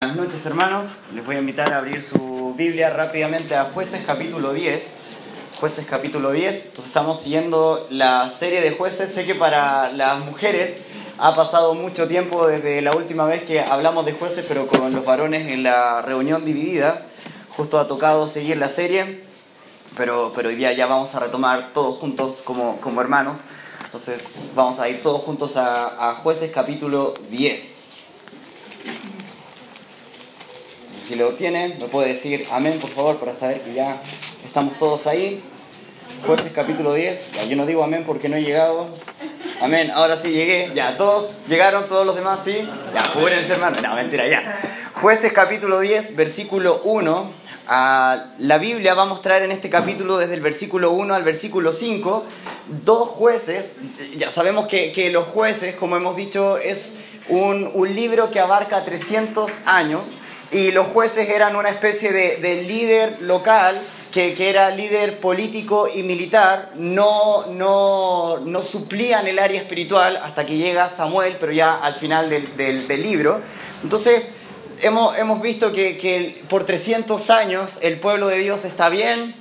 Buenas noches hermanos, les voy a invitar a abrir su Biblia rápidamente a jueces capítulo 10. Jueces capítulo 10, entonces estamos siguiendo la serie de jueces. Sé que para las mujeres ha pasado mucho tiempo desde la última vez que hablamos de jueces, pero con los varones en la reunión dividida, justo ha tocado seguir la serie, pero, pero hoy día ya vamos a retomar todos juntos como, como hermanos. Entonces vamos a ir todos juntos a, a jueces capítulo 10. Si lo tienen, me puede decir amén, por favor, para saber que ya estamos todos ahí. Jueces capítulo 10. Ya, yo no digo amén porque no he llegado. Amén, ahora sí llegué. Ya, todos llegaron, todos los demás sí. Ya, júrense, hermano. No, mentira, ya. Jueces capítulo 10, versículo 1. Ah, la Biblia va a mostrar en este capítulo desde el versículo 1 al versículo 5 dos jueces. Ya sabemos que, que los jueces, como hemos dicho, es un, un libro que abarca 300 años y los jueces eran una especie de, de líder local que, que, era líder político y militar, no, no, no, suplían el área espiritual hasta que llega Samuel, pero ya al final del, del, del libro. Entonces, hemos, hemos visto que, que, por 300 años el pueblo de Dios está bien,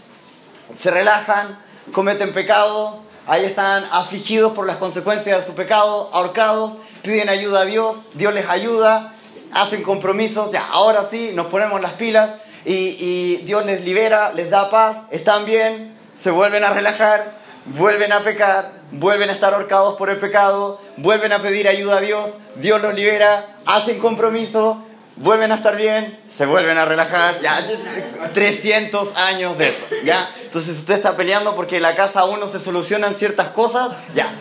se relajan, cometen pecado, ahí están afligidos por las consecuencias de su pecado, ahorcados, piden ayuda a Dios, Dios les ayuda, hacen compromisos, ya, ahora sí, nos ponemos las pilas y, y, Dios les libera, les da paz, están bien, se vuelven a relajar, vuelven a pecar, vuelven a estar ahorcados por el pecado, vuelven a pedir ayuda a Dios, Dios los libera, hacen compromiso, vuelven a estar bien, se vuelven a relajar, ya, 300 años de eso, ya. Entonces usted está peleando porque en la casa uno se solucionan ciertas cosas, ya,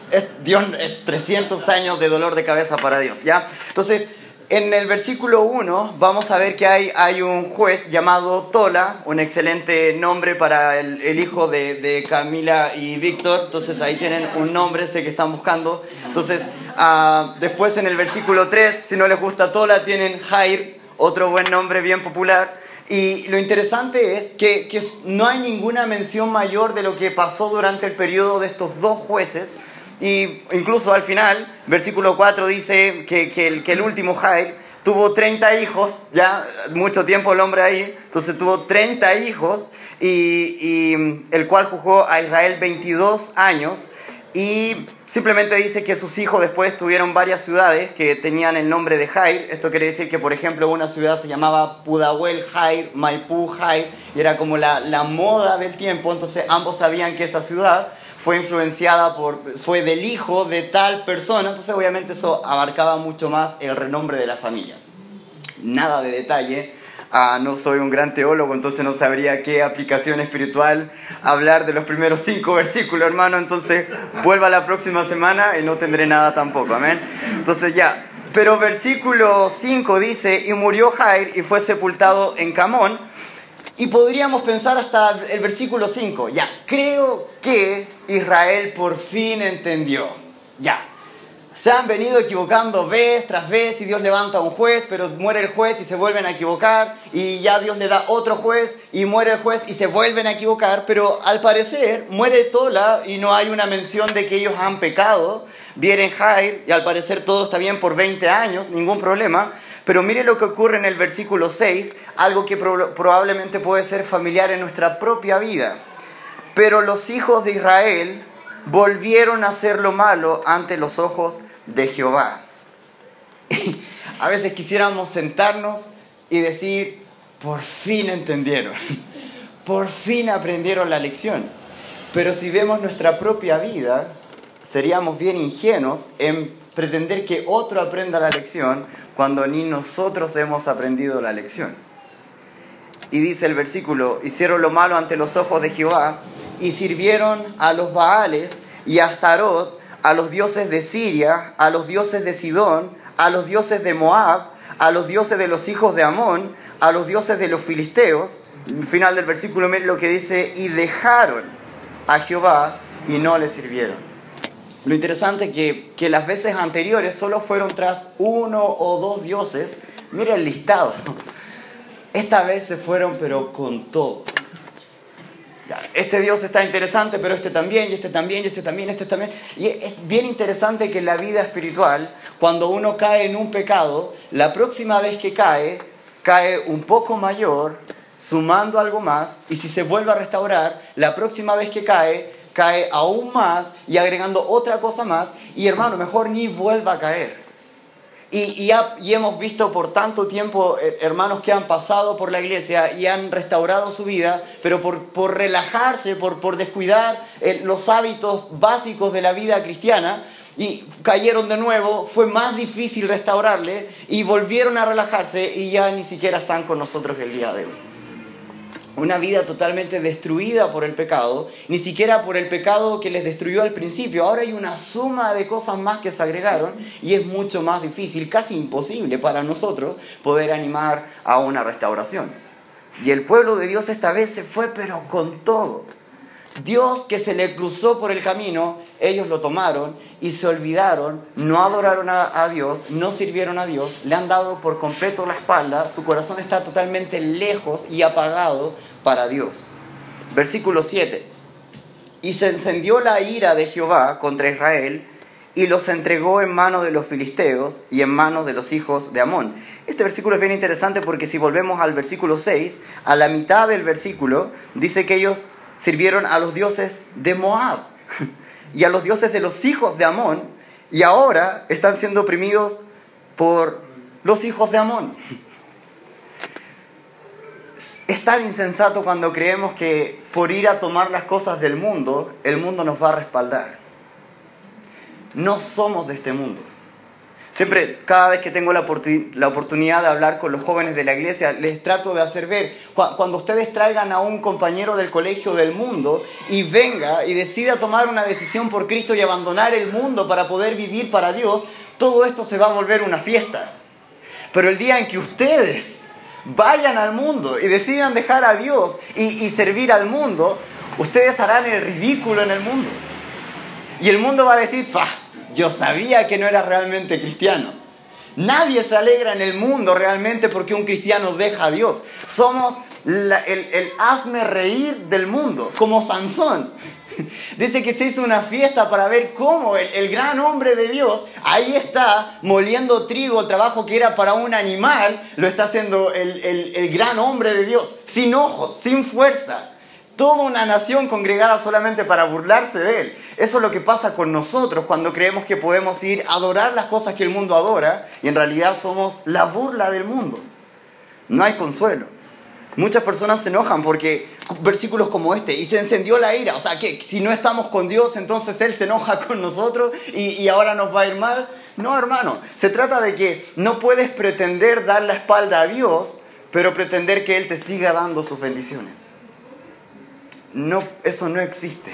Dios, es 300 años de dolor de cabeza para Dios, ya. Entonces, en el versículo 1 vamos a ver que hay, hay un juez llamado Tola, un excelente nombre para el, el hijo de, de, Camila y Víctor. Entonces ahí tienen un nombre, sé que están buscando. Entonces uh, después en el versículo 3, si no les gusta Tola, tienen Jair, otro buen nombre bien popular. Y lo interesante es que, que no hay ninguna mención mayor de lo que pasó durante el periodo de estos dos jueces. Y incluso al final, versículo 4 dice que, que, el, que el último Jair tuvo 30 hijos, ya mucho tiempo el hombre ahí, entonces tuvo 30 hijos y, y el cual jugó a Israel 22 años y simplemente dice que sus hijos después tuvieron varias ciudades que tenían el nombre de Jair. Esto quiere decir que, por ejemplo, una ciudad se llamaba Pudahuel Jair, Maipú Jair, y era como la, la moda del tiempo, entonces ambos sabían que esa ciudad fue influenciada por, fue del hijo de tal persona, entonces obviamente eso abarcaba mucho más el renombre de la familia. Nada de detalle, ah, no soy un gran teólogo, entonces no sabría qué aplicación espiritual hablar de los primeros cinco versículos, hermano, entonces vuelva la próxima semana y no tendré nada tampoco, amén. Entonces ya, pero versículo 5 dice, y murió Jair y fue sepultado en Camón, y podríamos pensar hasta el versículo 5, ya, creo que Israel por fin entendió, ya. Se han venido equivocando vez tras vez y Dios levanta a un juez, pero muere el juez y se vuelven a equivocar y ya Dios le da otro juez y muere el juez y se vuelven a equivocar, pero al parecer muere Tola y no hay una mención de que ellos han pecado. Viene Jair y al parecer todo está bien por 20 años, ningún problema, pero mire lo que ocurre en el versículo 6, algo que pro probablemente puede ser familiar en nuestra propia vida. Pero los hijos de Israel volvieron a hacer lo malo ante los ojos de Jehová. a veces quisiéramos sentarnos y decir, por fin entendieron, por fin aprendieron la lección. Pero si vemos nuestra propia vida, seríamos bien ingenuos en pretender que otro aprenda la lección cuando ni nosotros hemos aprendido la lección. Y dice el versículo, hicieron lo malo ante los ojos de Jehová y sirvieron a los Baales y a Astarot, a los dioses de Siria, a los dioses de Sidón, a los dioses de Moab, a los dioses de los hijos de Amón, a los dioses de los filisteos. Al final del versículo mire lo que dice, y dejaron a Jehová y no le sirvieron. Lo interesante es que, que las veces anteriores solo fueron tras uno o dos dioses. Mira el listado. Esta vez se fueron pero con todo. Este Dios está interesante, pero este también, y este también, y este también, este también. Y es bien interesante que en la vida espiritual, cuando uno cae en un pecado, la próxima vez que cae, cae un poco mayor, sumando algo más, y si se vuelve a restaurar, la próxima vez que cae, cae aún más y agregando otra cosa más, y hermano, mejor ni vuelva a caer. Y, y, hemos visto por tanto tiempo eh, hermanos que han pasado por la iglesia y han restaurado su vida, pero por, por relajarse, por, por descuidar eh, los hábitos básicos de la vida cristiana, y cayeron de nuevo, fue más difícil restaurarle y volvieron a relajarse y ya ni siquiera están con nosotros el día de hoy una vida totalmente destruida por el pecado, ni siquiera por el pecado que les destruyó al principio. Ahora hay una suma de cosas más que se agregaron y es mucho más difícil, casi imposible para nosotros poder animar a una restauración. Y el pueblo de Dios esta vez se fue pero con todo. Dios que se le cruzó por el camino, ellos lo tomaron y se olvidaron, no adoraron a, Dios, no sirvieron a Dios, le han dado por completo la espalda, su corazón está totalmente lejos y apagado para Dios. Versículo 7. Y se encendió la ira de Jehová contra Israel y los entregó en manos de los filisteos y en manos de los hijos de Amón. Este versículo es bien interesante porque si volvemos al versículo 6, a la mitad del versículo dice que ellos sirvieron a los dioses de Moab y a los dioses de los hijos de Amón y ahora están siendo oprimidos por los hijos de Amón. Es tan insensato cuando creemos que por ir a tomar las cosas del mundo, el mundo nos va a respaldar. No somos de este mundo. Siempre, cada vez que tengo la, oportunidad de hablar con los jóvenes de la iglesia, les trato de hacer ver, cuando ustedes traigan a un compañero del colegio del mundo y venga y decida tomar una decisión por Cristo y abandonar el mundo para poder vivir para Dios, todo esto se va a volver una fiesta. Pero el día en que ustedes vayan al mundo y decidan dejar a Dios y, y servir al mundo, ustedes harán el ridículo en el mundo. Y el mundo va a decir, ¡fa! Yo sabía que no era realmente cristiano. Nadie se alegra en el mundo realmente porque un cristiano deja a Dios. Somos el, el hazme reír del mundo, como Sansón. Dice que se hizo una fiesta para ver cómo el, gran hombre de Dios ahí está moliendo trigo, trabajo que era para un animal, lo está haciendo el, el gran hombre de Dios, sin ojos, sin fuerza toda una nación congregada solamente para burlarse de él. Eso es lo que pasa con nosotros cuando creemos que podemos ir a adorar las cosas que el mundo adora y en realidad somos la burla del mundo. No hay consuelo. Muchas personas se enojan porque versículos como este, y se encendió la ira, o sea que si no estamos con Dios, entonces Él se enoja con nosotros y, y ahora nos va a ir mal. No, hermano, se trata de que no puedes pretender dar la espalda a Dios, pero pretender que Él te siga dando sus bendiciones. No, eso no existe.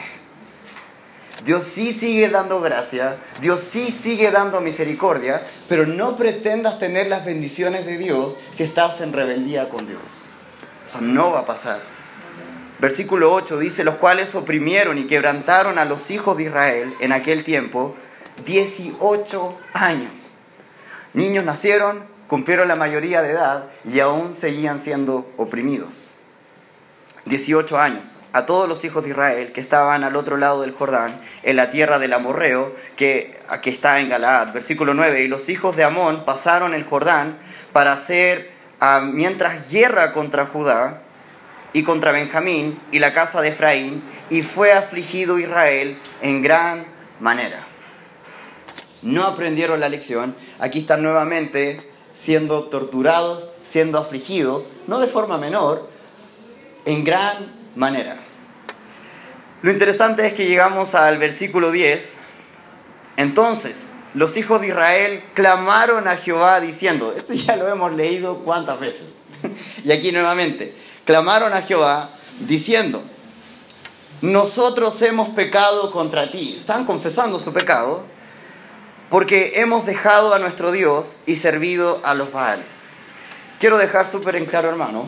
Dios sí sigue dando gracia, Dios sí sigue dando misericordia, pero no pretendas tener las bendiciones de Dios si estás en rebeldía con Dios. Eso no va a pasar. Versículo 8 dice, los cuales oprimieron y quebrantaron a los hijos de Israel en aquel tiempo 18 años. Niños nacieron, cumplieron la mayoría de edad y aún seguían siendo oprimidos. 18 años a todos los hijos de Israel que estaban al otro lado del Jordán, en la tierra del Amorreo, que, que está en Galaad. Versículo 9, y los hijos de Amón pasaron el Jordán para hacer, ah, mientras guerra contra Judá y contra Benjamín y la casa de Efraín, y fue afligido Israel en gran manera. No aprendieron la lección, aquí están nuevamente siendo torturados, siendo afligidos, no de forma menor, en gran manera. Lo interesante es que llegamos al versículo 10. Entonces, los hijos de Israel clamaron a Jehová diciendo, esto ya lo hemos leído cuántas veces. y aquí nuevamente, clamaron a Jehová diciendo, nosotros hemos pecado contra ti. Están confesando su pecado porque hemos dejado a nuestro Dios y servido a los Baales. Quiero dejar súper en claro, hermano,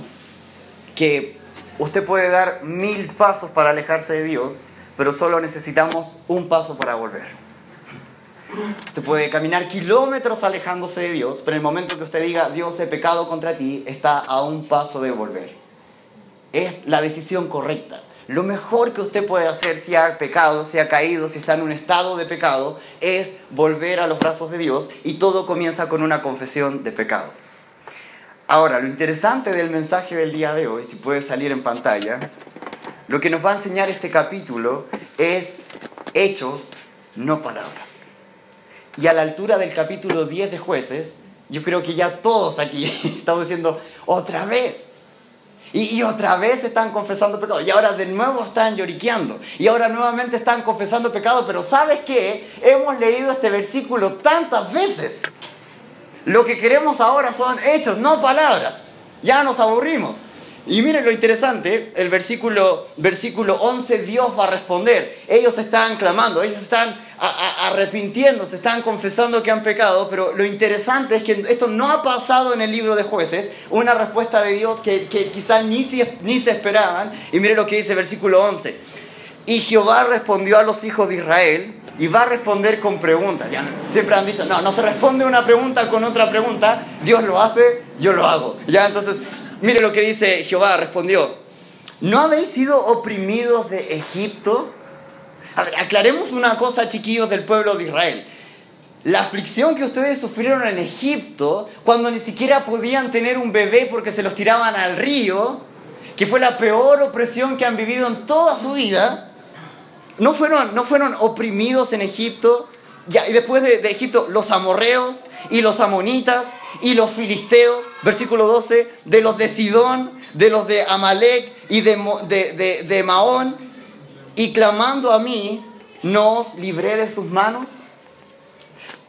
que Usted puede dar mil pasos para alejarse de Dios, pero solo necesitamos un paso para volver. Usted puede caminar kilómetros alejándose de Dios, pero en el momento que usted diga, Dios, he pecado contra ti, está a un paso de volver. Es la decisión correcta. Lo mejor que usted puede hacer si ha pecado, si ha caído, si está en un estado de pecado, es volver a los brazos de Dios y todo comienza con una confesión de pecado. Ahora, lo interesante del mensaje del día de hoy, si puede salir en pantalla, lo que nos va a enseñar este capítulo es hechos, no palabras. Y a la altura del capítulo 10 de jueces, yo creo que ya todos aquí estamos diciendo, otra vez. Y, otra vez están confesando pecado. Y ahora de nuevo están lloriqueando. Y ahora nuevamente están confesando pecado. Pero ¿sabes qué? Hemos leído este versículo tantas veces. Lo que queremos ahora son hechos, no palabras. Ya nos aburrimos. Y miren lo interesante, el versículo, versículo 11, Dios va a responder. Ellos están clamando, ellos están arrepintiendo, se están confesando que han pecado, pero lo interesante es que esto no ha pasado en el libro de jueces, una respuesta de Dios que, quizás ni, ni se esperaban. Y miren lo que dice el versículo 11. Y Jehová respondió a los hijos de Israel y va a responder con preguntas. Ya, siempre han dicho, no, no se responde una pregunta con otra pregunta, Dios lo hace, yo lo hago. Ya, entonces Mire lo que dice Jehová, respondió, ¿no habéis sido oprimidos de Egipto? aclaremos una cosa, chiquillos del pueblo de Israel. La aflicción que ustedes sufrieron en Egipto, cuando ni siquiera podían tener un bebé porque se los tiraban al río, que fue la peor opresión que han vivido en toda su vida, no fueron, no fueron oprimidos en Egipto. Ya, y después de, Egipto, los amorreos y los amonitas y los filisteos, versículo 12, de los de Sidón, de los de Amalek y de, de, de, Maón, y clamando a mí, ¿no os libré de sus manos?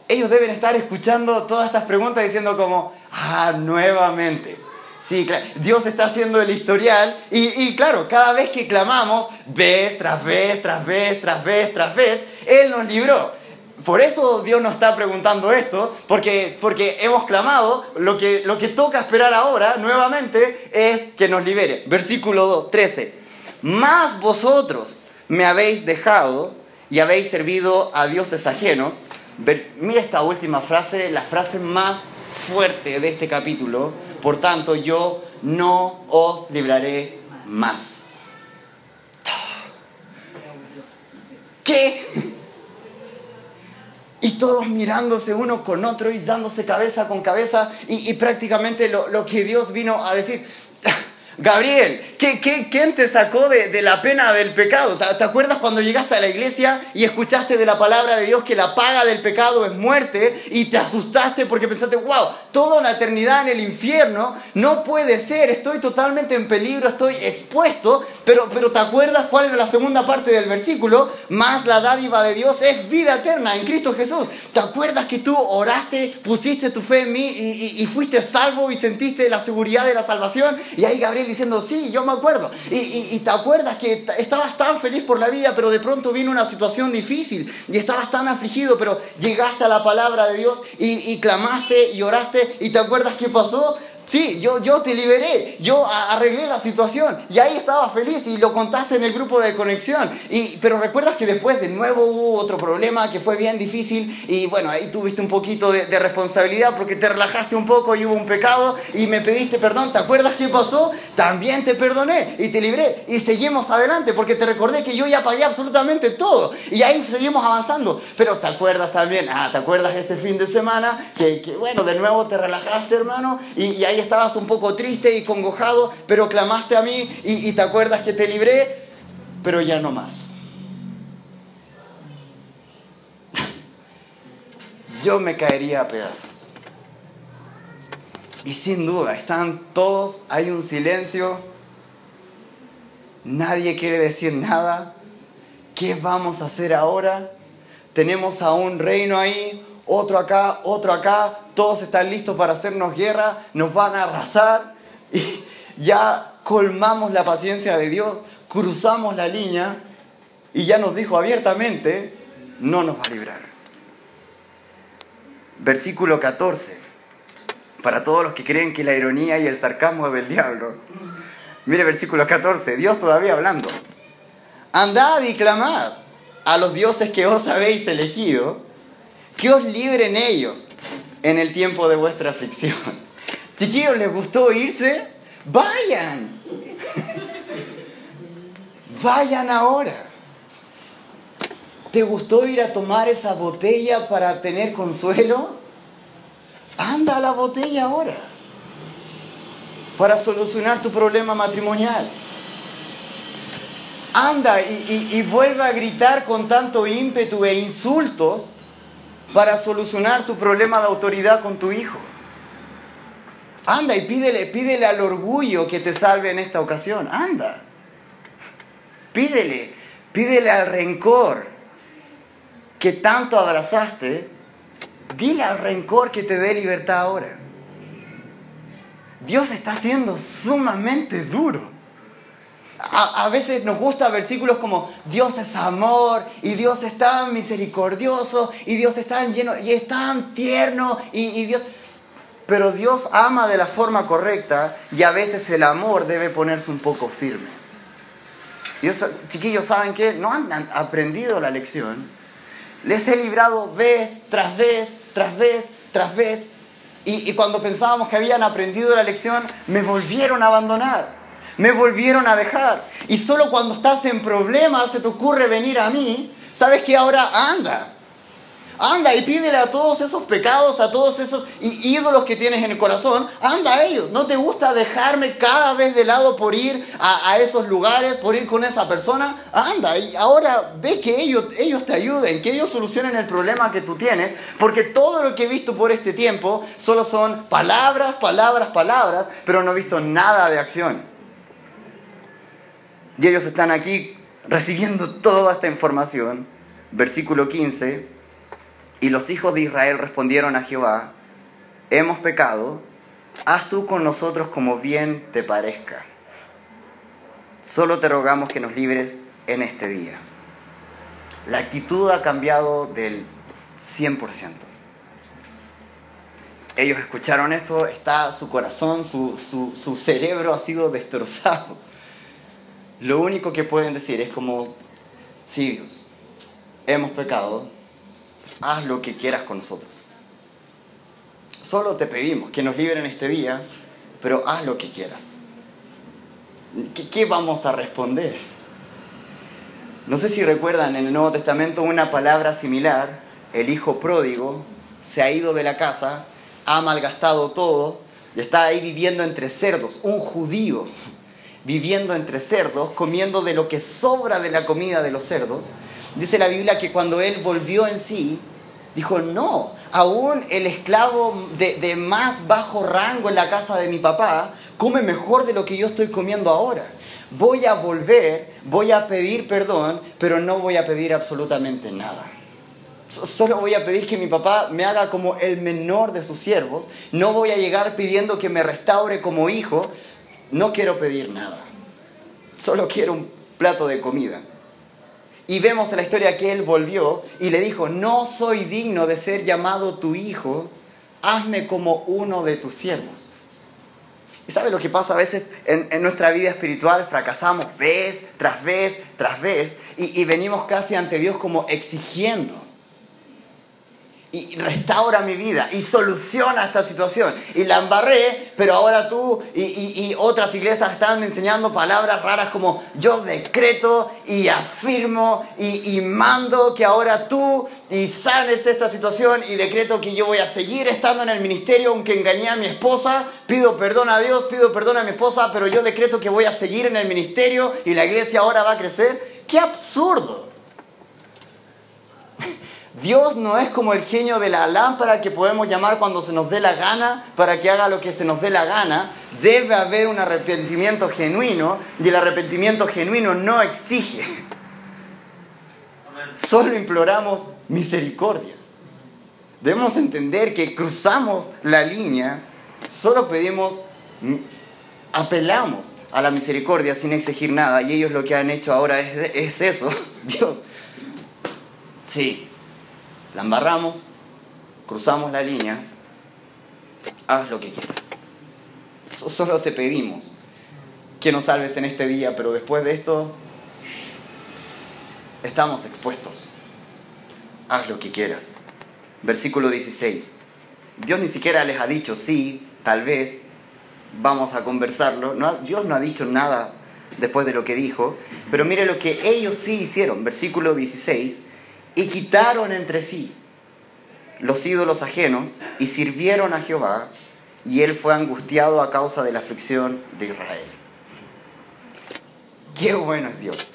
Ellos deben estar escuchando todas estas preguntas diciendo como, ah, nuevamente. Sí, Dios está haciendo el historial y, y, claro, cada vez que clamamos, vez tras vez, tras vez, tras vez, tras vez, Él nos libró. Por eso Dios nos está preguntando esto, porque, porque hemos clamado, lo que, lo que toca esperar ahora nuevamente es que nos libere. Versículo 2, 13. Más vosotros me habéis dejado y habéis servido a dioses ajenos. Mira esta última frase, la frase más fuerte de este capítulo. Por tanto, yo no os libraré más. ¿Qué? y todos mirándose uno con otro y dándose cabeza con cabeza y, prácticamente lo, que Dios vino a decir, Gabriel, ¿qué, qué, quién te sacó de, de, la pena del pecado? ¿Te, acuerdas cuando llegaste a la iglesia y escuchaste de la palabra de Dios que la paga del pecado es muerte y te asustaste porque pensaste, wow, toda una eternidad en el infierno no puede ser, estoy totalmente en peligro, estoy expuesto, pero, pero ¿te acuerdas cuál era la segunda parte del versículo? Más la dádiva de Dios es vida eterna en Cristo Jesús. ¿Te acuerdas que tú oraste, pusiste tu fe en mí y, y fuiste salvo y sentiste la seguridad de la salvación? Y ahí Gabriel diciendo, sí, yo me acuerdo. Y, te acuerdas que estabas tan feliz por la vida, pero de pronto vino una situación difícil y estabas tan afligido, pero llegaste a la palabra de Dios y, y clamaste y oraste y te acuerdas qué pasó. Sí, yo, yo te liberé, yo arreglé la situación y ahí estaba feliz y lo contaste en el grupo de conexión. Y, pero recuerdas que después de nuevo hubo otro problema que fue bien difícil y bueno, ahí tuviste un poquito de, responsabilidad porque te relajaste un poco y hubo un pecado y me pediste perdón. ¿Te acuerdas qué pasó? También te perdoné y te libré y seguimos adelante porque te recordé que yo ya pagué absolutamente todo y ahí seguimos avanzando. Pero te acuerdas también, ah, ¿te acuerdas ese fin de semana que, que bueno, de nuevo te relajaste hermano y ahí estabas un poco triste y congojado, pero clamaste a mí y, te acuerdas que te libré, pero ya no más. Yo me caería a pedazos. Y sin duda, están todos, hay un silencio, nadie quiere decir nada. ¿Qué vamos a hacer ahora? Tenemos a un reino ahí, otro acá, otro acá, todos están listos para hacernos guerra, nos van a arrasar y ya colmamos la paciencia de Dios, cruzamos la línea y ya nos dijo abiertamente, no nos va a librar. Versículo 14, para todos los que creen que la ironía y el sarcasmo es del diablo. Mire versículo 14, Dios todavía hablando. Andad y clamad a los dioses que os habéis elegido que os libren ellos en el tiempo de vuestra aflicción. Chiquillos, ¿les gustó irse? Vayan. Vayan ahora. ¿Te gustó ir a tomar esa botella para tener consuelo? Anda a la botella ahora. para solucionar tu problema matrimonial. Anda y, y, vuelve a gritar con tanto ímpetu e insultos para solucionar tu problema de autoridad con tu hijo. Anda y pídele, pídele al orgullo que te salve en esta ocasión. Anda. Pídele, pídele al rencor que tanto abrazaste. Dile al rencor que te dé libertad ahora. Dios está siendo sumamente duro. A, veces nos gusta versículos como Dios es amor y Dios es tan misericordioso y Dios es tan lleno y es tan tierno y, Dios... Pero Dios ama de la forma correcta y a veces el amor debe ponerse un poco firme. Y chiquillos, ¿saben qué? No han aprendido la lección. Les he librado vez tras vez, tras vez, tras vez. y cuando pensábamos que habían aprendido la lección, me volvieron a abandonar me volvieron a dejar. Y solo cuando estás en problemas se te ocurre venir a mí, sabes que ahora anda. Anda y pídele a todos esos pecados, a todos esos ídolos que tienes en el corazón, anda a ellos. ¿No te gusta dejarme cada vez de lado por ir a, esos lugares, por ir con esa persona? Anda y ahora ve que ellos, ellos te ayuden, que ellos solucionen el problema que tú tienes, porque todo lo que he visto por este tiempo solo son palabras, palabras, palabras, pero no he visto nada de acción. Y ellos están aquí recibiendo toda esta información. Versículo 15. Y los hijos de Israel respondieron a Jehová, hemos pecado, haz tú con nosotros como bien te parezca. Solo te rogamos que nos libres en este día. La actitud ha cambiado del 100%. Ellos escucharon esto, está su corazón, su, su, su cerebro ha sido destrozado lo único que pueden decir es como, sí Dios, hemos pecado, haz lo que quieras con nosotros. Solo te pedimos que nos liberen este día, pero haz lo que quieras. ¿Qué, qué vamos a responder? No sé si recuerdan en el Nuevo Testamento una palabra similar, el hijo pródigo se ha ido de la casa, ha malgastado todo y está ahí viviendo entre cerdos, un judío viviendo entre cerdos, comiendo de lo que sobra de la comida de los cerdos. Dice la Biblia que cuando él volvió en sí, dijo, no, aún el esclavo de, más bajo rango en la casa de mi papá come mejor de lo que yo estoy comiendo ahora. Voy a volver, voy a pedir perdón, pero no voy a pedir absolutamente nada. Solo voy a pedir que mi papá me haga como el menor de sus siervos. No voy a llegar pidiendo que me restaure como hijo, no quiero pedir nada, solo quiero un plato de comida. Y vemos en la historia que él volvió y le dijo, no soy digno de ser llamado tu hijo, hazme como uno de tus siervos. ¿Y sabe lo que pasa a veces en, nuestra vida espiritual? Fracasamos vez tras vez tras vez y venimos casi ante Dios como exigiendo y restaura mi vida y soluciona esta situación. Y la embarré, pero ahora tú y, otras iglesias están enseñando palabras raras como yo decreto y afirmo y, y, mando que ahora tú y sanes esta situación y decreto que yo voy a seguir estando en el ministerio aunque engañé a mi esposa. Pido perdón a Dios, pido perdón a mi esposa, pero yo decreto que voy a seguir en el ministerio y la iglesia ahora va a crecer. ¡Qué absurdo! Dios no es como el genio de la lámpara que podemos llamar cuando se nos dé la gana para que haga lo que se nos dé la gana. Debe haber un arrepentimiento genuino y el arrepentimiento genuino no exige. Solo imploramos misericordia. Debemos entender que cruzamos la línea, solo pedimos, apelamos a la misericordia sin exigir nada y ellos lo que han hecho ahora es, es eso. Dios, sí, la embarramos, cruzamos la línea, haz lo que quieras. Solo te pedimos que nos salves en este día, pero después de esto estamos expuestos. Haz lo que quieras. Versículo 16. Dios ni siquiera les ha dicho, sí, tal vez, vamos a conversarlo. No, Dios no ha dicho nada después de lo que dijo, pero mire lo que ellos sí hicieron. Versículo 16 y quitaron entre sí los ídolos ajenos y sirvieron a Jehová y él fue angustiado a causa de la aflicción de Israel. Qué bueno es Dios.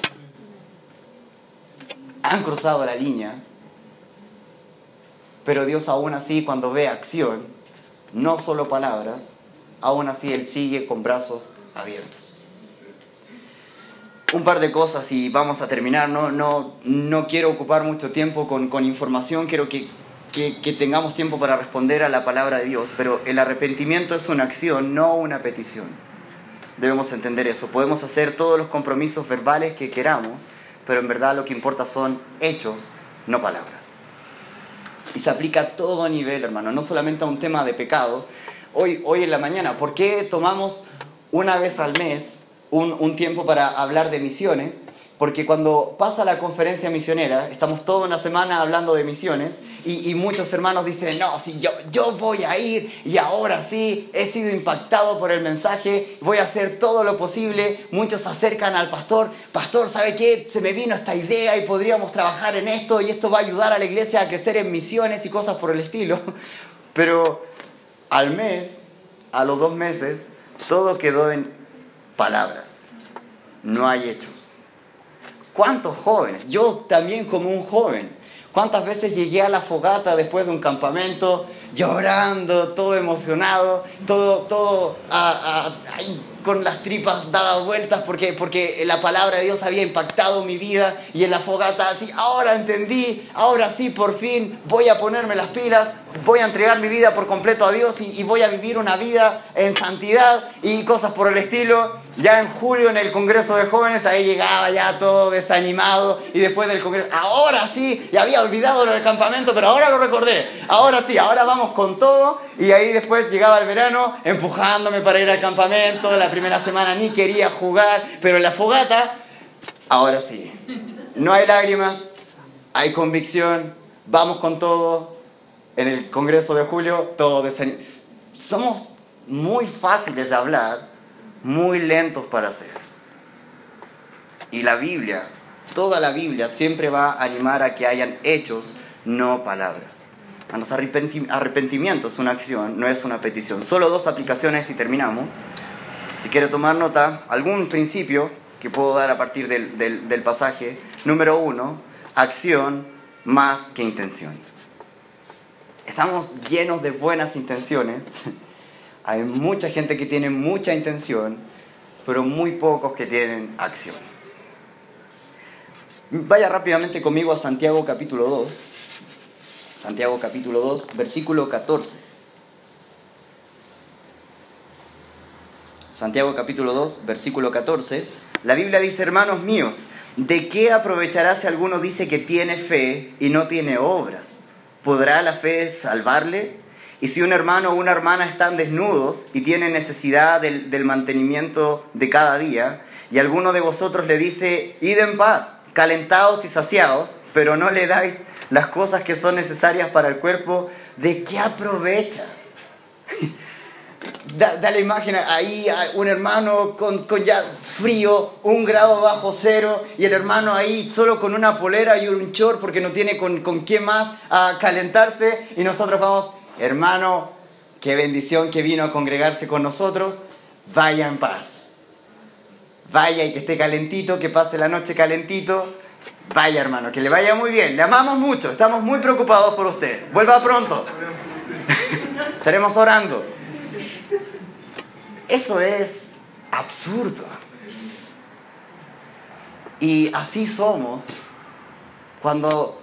Han cruzado la línea, pero Dios aún así cuando ve acción, no solo palabras, aún así Él sigue con brazos abiertos. Un par de cosas y vamos a terminar. No, no, no quiero ocupar mucho tiempo con, con información, quiero que, que, tengamos tiempo para responder a la palabra de Dios, pero el arrepentimiento es una acción, no una petición. Debemos entender eso. Podemos hacer todos los compromisos verbales que queramos, pero en verdad lo que importa son hechos, no palabras. Y se aplica a todo nivel, hermano, no solamente a un tema de pecado. Hoy, hoy en la mañana, ¿por qué tomamos una vez al mes un, un tiempo para hablar de misiones? Porque cuando pasa la conferencia misionera, estamos toda una semana hablando de misiones y, y, muchos hermanos dicen, no, si yo, yo voy a ir y ahora sí he sido impactado por el mensaje, voy a hacer todo lo posible. Muchos se acercan al pastor, pastor, ¿sabe qué? Se me vino esta idea y podríamos trabajar en esto y esto va a ayudar a la iglesia a crecer en misiones y cosas por el estilo. Pero al mes, a los dos meses, todo quedó en palabras, no hay hechos. ¿Cuántos jóvenes? Yo también como un joven. ¿Cuántas veces llegué a la fogata después de un campamento llorando, todo emocionado, todo, todo con las tripas dadas vueltas porque, porque la palabra de Dios había impactado mi vida y en la fogata así, ahora entendí, ahora sí, por fin voy a ponerme las pilas, voy a entregar mi vida por completo a Dios y, y voy a vivir una vida en santidad y cosas por el estilo. Ya en julio en el Congreso de Jóvenes, ahí llegaba ya todo desanimado y después del Congreso, ahora sí, ya había olvidado lo del campamento, pero ahora lo recordé, ahora sí, ahora vamos con todo y ahí después llegaba el verano empujándome para ir al campamento, la primera semana ni quería jugar, pero la fogata, ahora sí, no hay lágrimas, hay convicción, vamos con todo, en el Congreso de julio, todo desanimado. Somos muy fáciles de hablar, muy lentos para hacer. Y la Biblia, toda la Biblia siempre va a animar a que hayan hechos, no palabras. A los arrepentimiento es una acción, no es una petición. Solo dos aplicaciones y terminamos. Si quiere tomar nota, algún principio que puedo dar a partir del, del, del pasaje. Número uno, acción más que intención. Estamos llenos de buenas intenciones. Hay mucha gente que tiene mucha intención, pero muy pocos que tienen acción. Vaya rápidamente conmigo a Santiago capítulo 2. Santiago capítulo 2, versículo 14. Santiago capítulo 2, versículo 14. La Biblia dice, hermanos míos, ¿de qué aprovechará si alguno dice que tiene fe y no tiene obras? ¿Podrá la fe salvarle? Y si un hermano o una hermana están desnudos y tienen necesidad del, mantenimiento de cada día, y alguno de vosotros le dice, id en paz, calentados y saciados, pero no le dais las cosas que son necesarias para el cuerpo, ¿de qué aprovecha? Da, la imagen ahí un hermano con, con, ya frío, un grado bajo cero, y el hermano ahí solo con una polera y un short porque no tiene con, con qué más a calentarse, y nosotros vamos, hermano, qué bendición que vino a congregarse con nosotros, vaya en paz. Vaya y que esté calentito, que pase la noche calentito. Vaya hermano, que le vaya muy bien. Le amamos mucho, estamos muy preocupados por usted. Vuelva pronto. Estaremos orando. Eso es absurdo. Y así somos cuando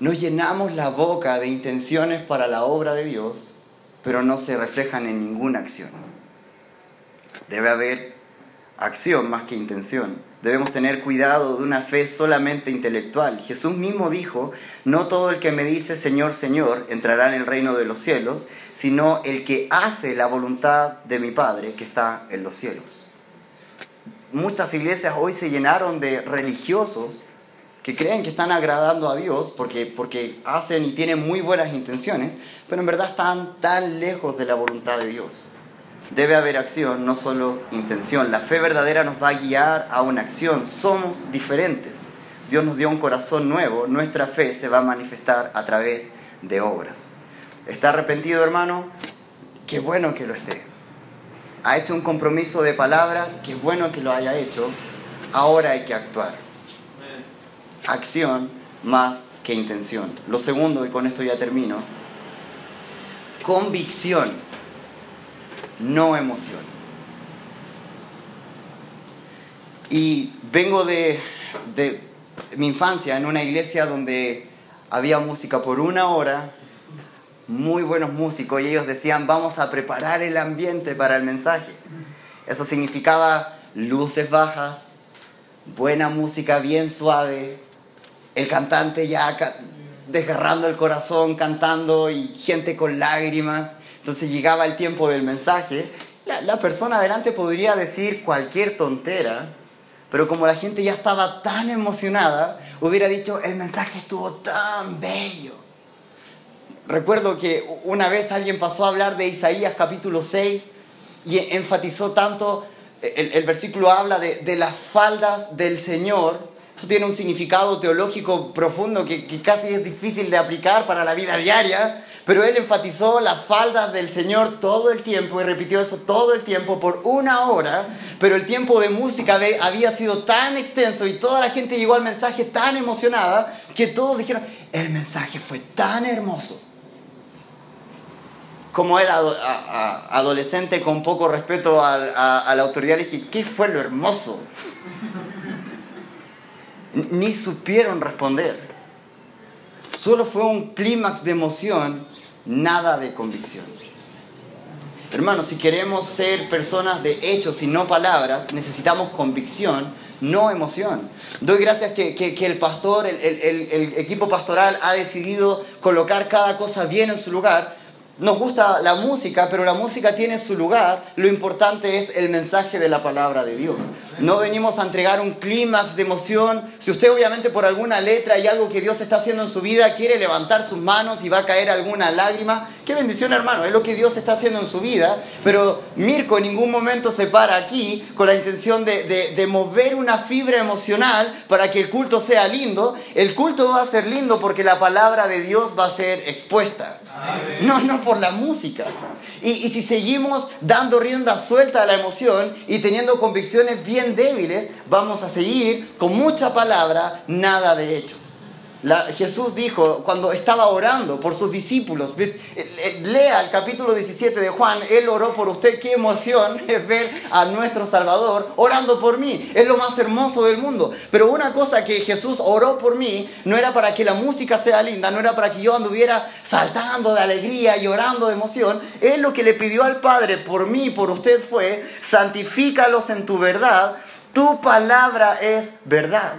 nos llenamos la boca de intenciones para la obra de Dios, pero no se reflejan en ninguna acción. Debe haber acción más que intención. Debemos tener cuidado de una fe solamente intelectual. Jesús mismo dijo, no todo el que me dice Señor, Señor entrará en el reino de los cielos, sino el que hace la voluntad de mi Padre que está en los cielos. Muchas iglesias hoy se llenaron de religiosos que creen que están agradando a Dios porque, porque hacen y tienen muy buenas intenciones, pero en verdad están tan lejos de la voluntad de Dios. Debe haber acción, no solo intención. La fe verdadera nos va a guiar a una acción. Somos diferentes. Dios nos dio un corazón nuevo. Nuestra fe se va a manifestar a través de obras. ¿Está arrepentido, hermano? qué bueno que lo esté. Ha hecho un compromiso de palabra, qué bueno que lo haya hecho. Ahora hay que actuar. Acción más que intención. Lo segundo, y con esto ya termino, convicción, no emoción. Y vengo de, de mi infancia en una iglesia donde había música por una hora, muy buenos músicos, y ellos decían, vamos a preparar el ambiente para el mensaje. Eso significaba luces bajas, buena música bien suave, el cantante ya desgarrando el corazón, cantando y gente con lágrimas. Entonces llegaba el tiempo del mensaje. La, persona adelante podría decir cualquier tontera, pero como la gente ya estaba tan emocionada, hubiera dicho, el mensaje estuvo tan bello. Recuerdo que una vez alguien pasó a hablar de Isaías capítulo 6 y enfatizó tanto, el, versículo habla de las faldas del Señor, eso tiene un significado teológico profundo que, que, casi es difícil de aplicar para la vida diaria, pero él enfatizó las faldas del Señor todo el tiempo y repitió eso todo el tiempo por una hora, pero el tiempo de música había sido tan extenso y toda la gente llegó al mensaje tan emocionada que todos dijeron, el mensaje fue tan hermoso. Como era adolescente con poco respeto a, a, a la autoridad, le dije, ¿qué fue lo hermoso? Ni supieron responder. Solo fue un clímax de emoción, nada de convicción. Hermanos, si queremos ser personas de hechos y no palabras, necesitamos convicción, no emoción. Doy gracias que, que, el pastor, el, el equipo pastoral ha decidido colocar cada cosa bien en su lugar, nos gusta la música, pero la música tiene su lugar. Lo importante es el mensaje de la palabra de Dios. No venimos a entregar un clímax de emoción. Si usted obviamente por alguna letra y algo que Dios está haciendo en su vida quiere levantar sus manos y va a caer alguna lágrima, qué bendición hermano, es lo que Dios está haciendo en su vida. Pero Mirko en ningún momento se para aquí con la intención de, de, de mover una fibra emocional para que el culto sea lindo. El culto va a ser lindo porque la palabra de Dios va a ser expuesta. No, no por la música. Y, si seguimos dando rienda suelta a la emoción y teniendo convicciones bien débiles, vamos a seguir con mucha palabra, nada de hechos. La, Jesús dijo cuando estaba orando por sus discípulos, lea el capítulo 17 de Juan, Él oró por usted, qué emoción es ver a nuestro Salvador orando por mí, es lo más hermoso del mundo. Pero una cosa que Jesús oró por mí no era para que la música sea linda, no era para que yo anduviera saltando de alegría, llorando de emoción, Él lo que le pidió al Padre por mí, por usted fue, santifícalos en tu verdad, tu palabra es verdad.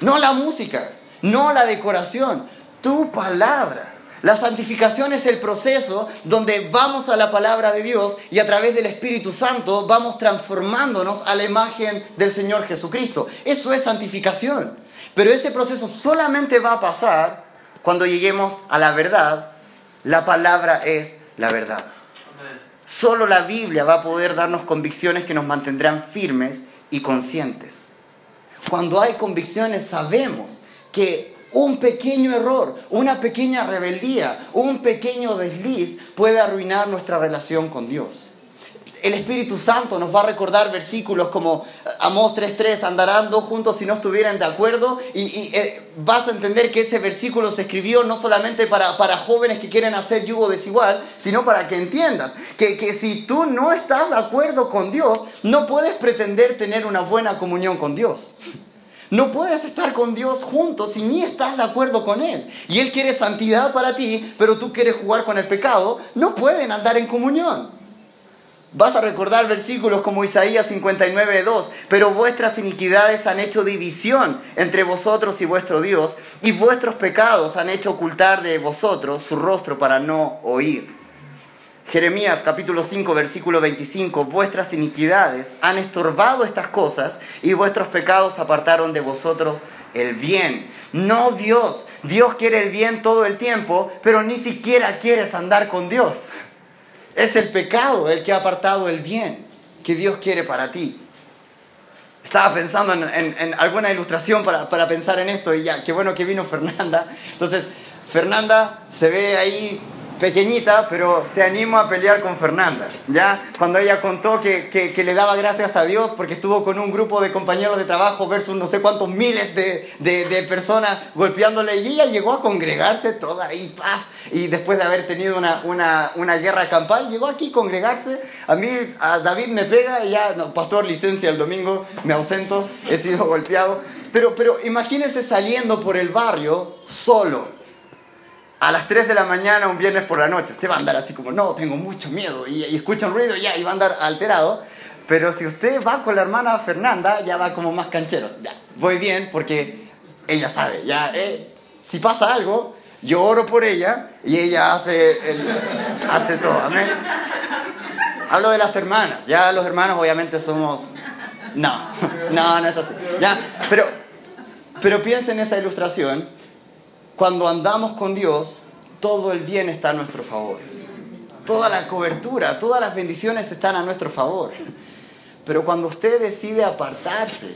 No la música no la decoración, tu palabra. La santificación es el proceso donde vamos a la palabra de Dios y a través del Espíritu Santo vamos transformándonos a la imagen del Señor Jesucristo. Eso es santificación. Pero ese proceso solamente va a pasar cuando lleguemos a la verdad. La palabra es la verdad. Solo la Biblia va a poder darnos convicciones que nos mantendrán firmes y conscientes. Cuando hay convicciones sabemos que un pequeño error, una pequeña rebeldía, un pequeño desliz puede arruinar nuestra relación con Dios. El Espíritu Santo nos va a recordar versículos como Amós 3.3, andarán dos juntos si no estuvieran de acuerdo y, eh, vas a entender que ese versículo se escribió no solamente para, para jóvenes que quieren hacer yugo desigual, sino para que entiendas que, que si tú no estás de acuerdo con Dios, no puedes pretender tener una buena comunión con Dios. No puedes estar con Dios juntos si ni estás de acuerdo con Él. Y Él quiere santidad para ti, pero tú quieres jugar con el pecado. No pueden andar en comunión. Vas a recordar versículos como Isaías 59.2, pero vuestras iniquidades han hecho división entre vosotros y vuestro Dios, y vuestros pecados han hecho ocultar de vosotros su rostro para no oír. Jeremías capítulo 5 versículo 25, vuestras iniquidades han estorbado estas cosas y vuestros pecados apartaron de vosotros el bien. No Dios, Dios quiere el bien todo el tiempo, pero ni siquiera quieres andar con Dios. Es el pecado el que ha apartado el bien que Dios quiere para ti. Estaba pensando en, en, alguna ilustración para, para pensar en esto y ya, qué bueno que vino Fernanda. Entonces, Fernanda se ve ahí pequeñita, pero te animo a pelear con Fernanda, ¿ya? Cuando ella contó que, que, le daba gracias a Dios porque estuvo con un grupo de compañeros de trabajo versus no sé cuántos miles de, de, personas golpeándole y ella llegó a congregarse toda ahí, y después de haber tenido una, una, una guerra campal, llegó aquí congregarse, a mí, a David me pega y ya, no, pastor, licencia el domingo, me ausento, he sido golpeado, pero, pero imagínense saliendo por el barrio solo, a las 3 de la mañana un viernes por la noche. Usted va a andar así como, no, tengo mucho miedo y, escucha un ruido ya, y va a andar alterado. Pero si usted va con la hermana Fernanda, ya va como más cancheros. Ya, voy bien porque ella sabe, ya, eh, si pasa algo, yo oro por ella y ella hace, hace todo. Amén. Hablo de las hermanas. Ya los hermanos obviamente somos... No, no, no es así. Ya, pero, pero piensa en esa ilustración cuando andamos con Dios, todo el bien está a nuestro favor. Toda la cobertura, todas las bendiciones están a nuestro favor. Pero cuando usted decide apartarse,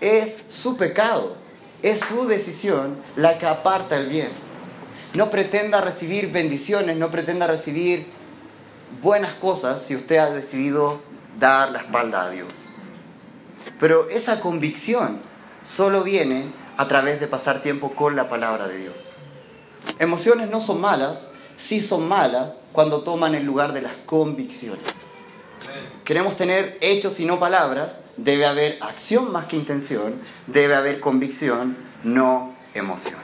es su pecado, es su decisión la que aparta el bien. No pretenda recibir bendiciones, no pretenda recibir buenas cosas si usted ha decidido dar la espalda a Dios. Pero esa convicción solo viene a través de pasar tiempo con la palabra de Dios. Emociones no son malas, sí son malas cuando toman el lugar de las convicciones. Queremos tener hechos y no palabras, debe haber acción más que intención, debe haber convicción, no emoción.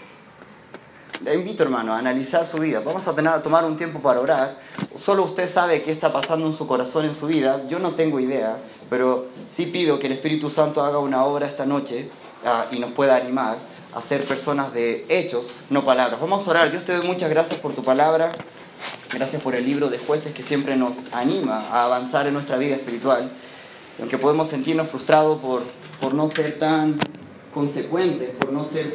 Le invito, hermano, a analizar su vida. Vamos a, tener, a tomar un tiempo para orar. Solo usted sabe qué está pasando en su corazón, en su vida. Yo no tengo idea, pero sí pido que el Espíritu Santo haga una obra esta noche Ah, y nos pueda animar a ser personas de hechos, no palabras. Vamos a orar. Dios te doy muchas gracias por tu palabra. Gracias por el libro de jueces que siempre nos anima a avanzar en nuestra vida espiritual. Aunque podemos sentirnos frustrados por, por no ser tan consecuentes, por no ser tan...